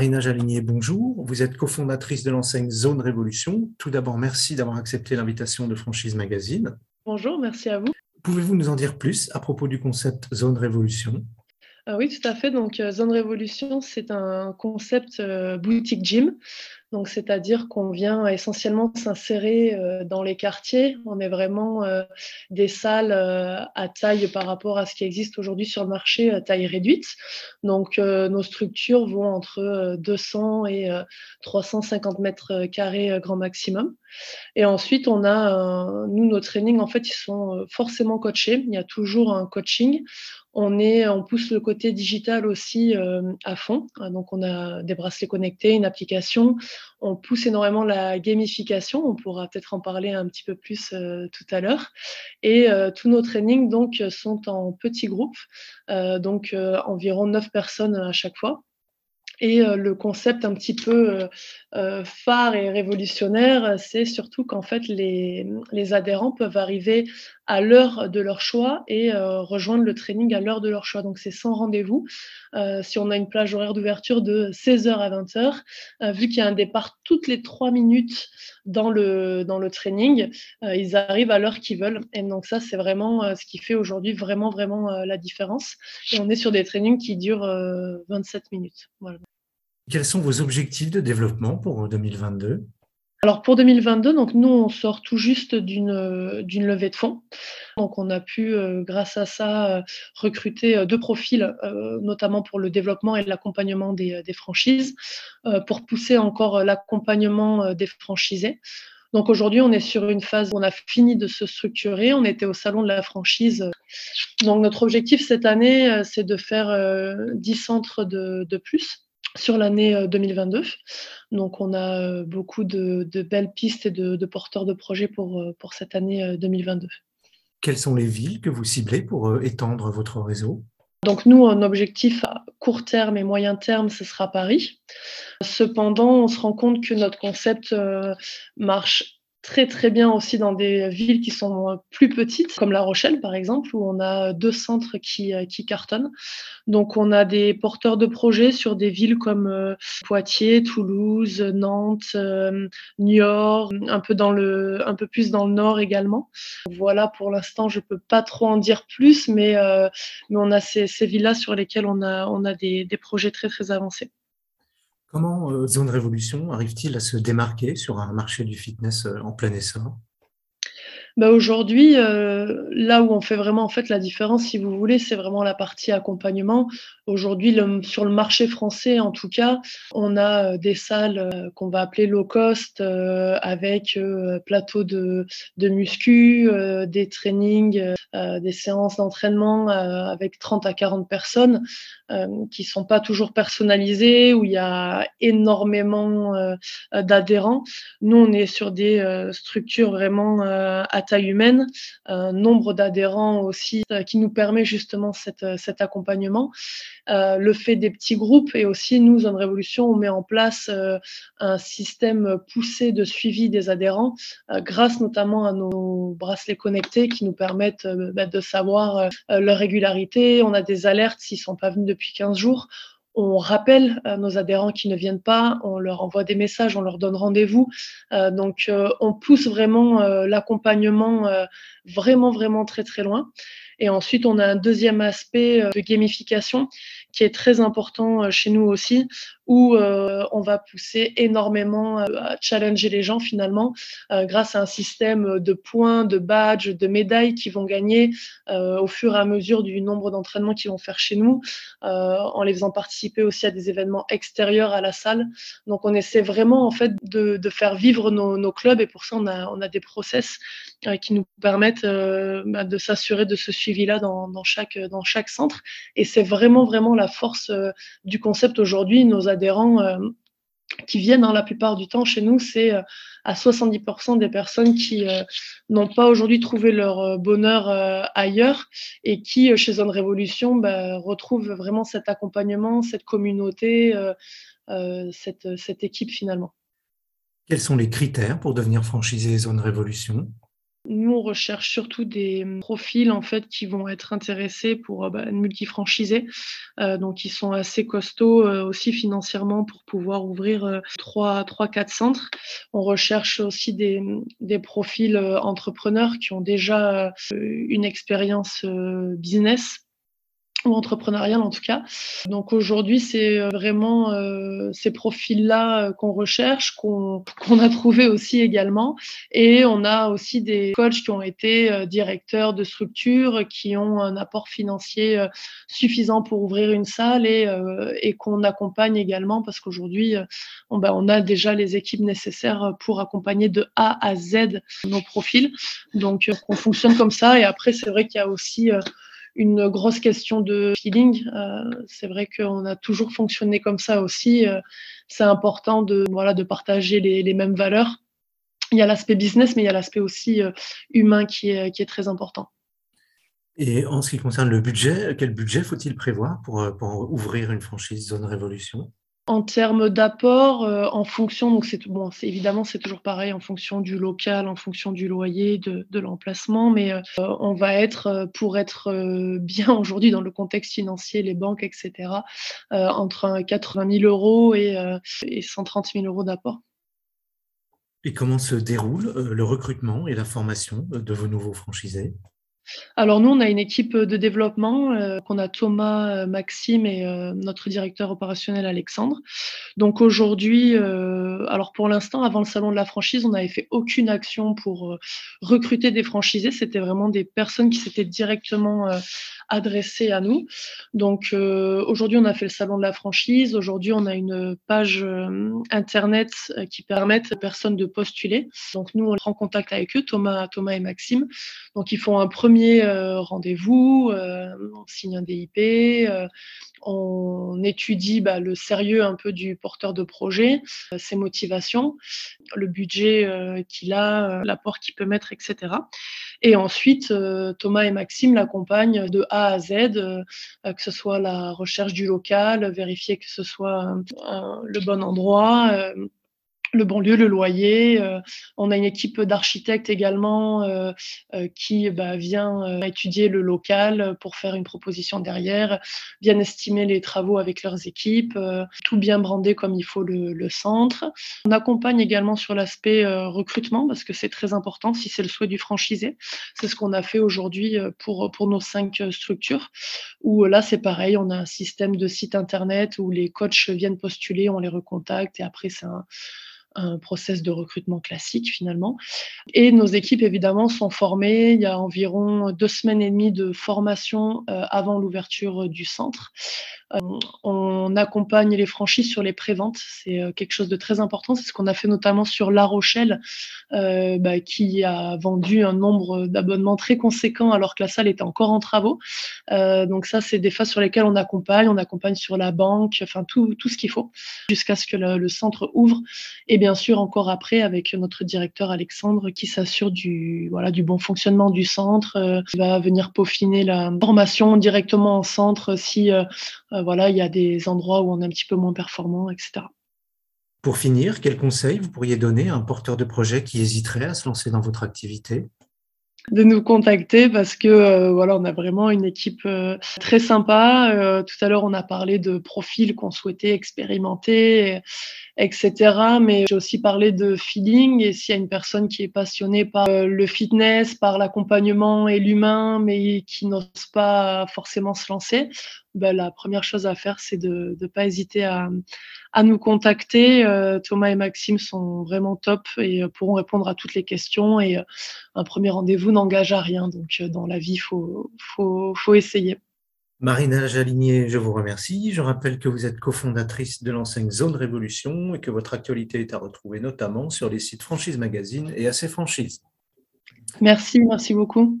Marina Jaligné, bonjour. Vous êtes cofondatrice de l'enseigne Zone Révolution. Tout d'abord, merci d'avoir accepté l'invitation de Franchise Magazine. Bonjour, merci à vous. Pouvez-vous nous en dire plus à propos du concept Zone Révolution? Oui, tout à fait. Donc, euh, Zone Révolution, c'est un concept euh, boutique gym. Donc, c'est-à-dire qu'on vient essentiellement s'insérer dans les quartiers. On est vraiment des salles à taille par rapport à ce qui existe aujourd'hui sur le marché, taille réduite. Donc, nos structures vont entre 200 et 350 mètres carrés grand maximum. Et ensuite, on a, nous, nos trainings, en fait, ils sont forcément coachés. Il y a toujours un coaching. On, est, on pousse le côté digital aussi euh, à fond. Donc, on a des bracelets connectés, une application. On pousse énormément la gamification. On pourra peut-être en parler un petit peu plus euh, tout à l'heure. Et euh, tous nos trainings donc, sont en petits groupes, donc environ 9 personnes à chaque fois. Et le concept un petit peu phare et révolutionnaire, c'est surtout qu'en fait, les, adhérents peuvent arriver à l'heure de leur choix et rejoindre le training à l'heure de leur choix. Donc, c'est sans rendez-vous. si on a une plage horaire d'ouverture de 16h à 20h, vu qu'il y a un départ toutes les trois minutes dans le, dans le training, ils arrivent à l'heure qu'ils veulent. Et donc, ça, c'est vraiment ce qui fait aujourd'hui vraiment, vraiment la différence. Et on est sur des trainings qui durent 27 minutes. Quels sont vos objectifs de développement pour 2022 alors pour 2022, donc nous on sort tout juste d'une d'une levée de fonds. Donc on a pu, euh, grâce à ça, euh, recruter euh, deux profils, notamment pour le développement et l'accompagnement des, des, franchises, pour pousser encore l'accompagnement des franchisés. Donc aujourd'hui, on est sur une phase où on a fini de se structurer. On était au salon de la franchise. Donc notre objectif cette année, c'est de faire 10 centres de, de plus sur l'année 2022. Euh, Donc, on a euh, beaucoup de, belles pistes et de, porteurs de projets pour, euh, pour cette année 2022. Quelles sont les villes que vous ciblez pour étendre votre réseau? Donc nous, un objectif à court terme et moyen terme, ce sera Paris. Cependant, on se rend compte que notre concept marche très très bien aussi dans des villes qui sont plus petites, comme La Rochelle par exemple, où on a deux centres qui, euh, qui cartonnent. Donc on a des porteurs de projets sur des villes comme euh, Poitiers, Toulouse, Nantes, euh, Niort, un peu dans le, un peu plus dans le nord également. Voilà, pour l'instant je peux pas trop en dire plus, mais, mais on a ces, ces villes-là sur lesquelles on a, on a des, des projets très très avancés. Comment euh, Zone Révolution arrive-t-il à se démarquer sur un marché du fitness euh, en plein essor? Bah aujourd'hui, euh, là où on fait vraiment en fait la différence, si vous voulez, c'est vraiment la partie accompagnement. Aujourd'hui, sur le marché français, en tout cas, on a des salles qu'on va appeler low cost, avec plateau de, de muscu, des trainings, des séances d'entraînement avec 30 à 40 personnes. Euh, qui sont pas toujours personnalisés, où il y a énormément euh, d'adhérents. Nous, on est sur des euh, structures vraiment à taille humaine, un nombre d'adhérents aussi qui nous permet justement cette, cet accompagnement. le fait des petits groupes et aussi nous, Zone Révolution, on met en place un système poussé de suivi des adhérents grâce notamment à nos bracelets connectés qui nous permettent bah, de savoir leur régularité. On a des alertes s'ils sont pas venus depuis 15 jours. On rappelle à nos adhérents qui ne viennent pas, on leur envoie des messages, on leur donne rendez-vous. Euh, donc, euh, on pousse vraiment euh, l'accompagnement vraiment, vraiment très, très loin. Et ensuite, on a un deuxième aspect de gamification qui est très important chez nous aussi, où euh, on va pousser énormément euh, à challenger les gens finalement euh, grâce à un système de points, de badges, de médailles qui vont gagner au fur et à mesure du nombre d'entraînements qu'ils vont faire chez nous, en les faisant participer aussi à des événements extérieurs à la salle. Donc on essaie vraiment en fait de, faire vivre nos, nos, clubs et pour ça on a, on a des process qui nous permettent bah, de s'assurer de ce suivi-là dans, dans, chaque, dans chaque centre. Et c'est vraiment vraiment la force du concept aujourd'hui. Nos adhérents euh, qui viennent hein, la plupart du temps chez nous, c'est euh, à 70% des personnes qui euh, n'ont pas aujourd'hui trouvé leur bonheur ailleurs et qui, chez Zone Révolution, bah, retrouvent vraiment cet accompagnement, cette communauté, cette, cette équipe finalement. Quels sont les critères pour devenir franchisé Zone Révolution? Nous, on recherche surtout des profils en fait qui vont être intéressés pour euh, bah, multifranchisés, euh, donc ils sont assez costauds euh, aussi financièrement pour pouvoir ouvrir trois, trois, quatre centres. On recherche aussi des, des profils entrepreneurs qui ont déjà une expérience business ou entrepreneurial en tout cas. Donc aujourd'hui, c'est euh, vraiment euh, ces profils-là euh, qu'on recherche, qu'on a trouvé aussi également. Et on a aussi des coachs qui ont été directeurs de structures, qui ont un apport financier suffisant pour ouvrir une salle et, et qu'on accompagne également parce qu'aujourd'hui, on, ben, on a déjà les équipes nécessaires pour accompagner de A à Z nos profils. Donc on fonctionne comme ça. Et après, c'est vrai qu'il y a aussi une grosse question de feeling. Euh, c'est vrai qu'on a toujours fonctionné comme ça aussi. Euh, c'est important de, partager les, mêmes valeurs. Il y a l'aspect business, mais il y a l'aspect aussi euh, humain qui est, qui est très important. Et en ce qui concerne le budget, quel budget faut-il prévoir pour, pour ouvrir une franchise Zone Révolution? En termes d'apport, euh, en fonction, donc c'est bon, évidemment c'est toujours pareil en fonction du local, en fonction du loyer, de, l'emplacement, mais euh, on va être euh, pour être bien aujourd'hui dans le contexte financier, les banques, etc., entre 80 000 euros et, et 130 000 euros d'apport. Et comment se déroule le recrutement et la formation de vos nouveaux franchisés? Alors nous, on a une équipe de développement euh, qu'on a Thomas, euh, Maxime et euh, notre directeur opérationnel Alexandre. Donc aujourd'hui, alors pour l'instant, avant le salon de la franchise, on n'avait fait aucune action pour recruter des franchisés. C'était vraiment des personnes qui s'étaient directement adressées à nous. Donc aujourd'hui, on a fait le salon de la franchise. Aujourd'hui, on a une page internet qui permet aux personnes de postuler. Donc nous, on prend contact avec eux, Thomas, Thomas et Maxime. Donc ils font un premier euh, rendez-vous, euh, on signe un DIP, euh, on étudie bah, le sérieux un peu du porteur de projet, ses motivations, le budget qu'il a, l'apport qu'il peut mettre, etc. Et ensuite, Thomas et Maxime l'accompagnent de A à Z, que ce soit la recherche du local, vérifier que ce soit le bon endroit le bon lieu, le loyer. Euh, on a une équipe d'architectes également euh, euh, qui bah, vient étudier le local pour faire une proposition derrière, bien estimer les travaux avec leurs équipes, tout bien brander comme il faut le, le centre. On accompagne également sur l'aspect recrutement parce que c'est très important si c'est le souhait du franchisé. C'est ce qu'on a fait aujourd'hui pour, pour nos cinq structures où là c'est pareil, on a un système de site internet où les coachs viennent postuler, on les recontacte et après c'est un un process de recrutement classique finalement. Et nos équipes évidemment sont formées. Il y a environ deux semaines et demie de formation euh, avant l'ouverture du centre. Euh, on accompagne les franchises sur les préventes. C'est euh, quelque chose de très important. C'est ce qu'on a fait notamment sur La Rochelle, euh, bah, qui a vendu un nombre d'abonnements très conséquent alors que la salle était encore en travaux. Euh, donc ça, c'est des phases sur lesquelles on accompagne. On accompagne sur la banque, enfin tout, tout ce qu'il faut jusqu'à ce que le, centre ouvre. Bien sûr, encore après, avec notre directeur Alexandre qui s'assure du, voilà, du bon fonctionnement du centre, euh, va venir peaufiner la formation directement en centre si euh, voilà, il y a des endroits où on est un petit peu moins performant, etc. Pour finir, quel conseil vous pourriez donner à un porteur de projet qui hésiterait à se lancer dans votre activité? De nous contacter parce que euh, voilà, on a vraiment une équipe euh, très sympa. tout à l'heure, on a parlé de profils qu'on souhaitait expérimenter etc. Mais j'ai aussi parlé de feeling et s'il y a une personne qui est passionnée par euh, le fitness, par l'accompagnement et l'humain, mais qui n'ose pas forcément se lancer, ben, la première chose à faire, c'est de ne pas hésiter à, nous contacter. Euh, Thomas et Maxime sont vraiment top et euh, pourront répondre à toutes les questions. Et un premier rendez-vous n'engage à rien. Donc, dans la vie, il faut essayer. Marina Jalinier, je vous remercie. Je rappelle que vous êtes cofondatrice de l'enseigne Zone Révolution et que votre actualité est à retrouver notamment sur les sites Franchise Magazine et AC Franchise. Merci, merci beaucoup.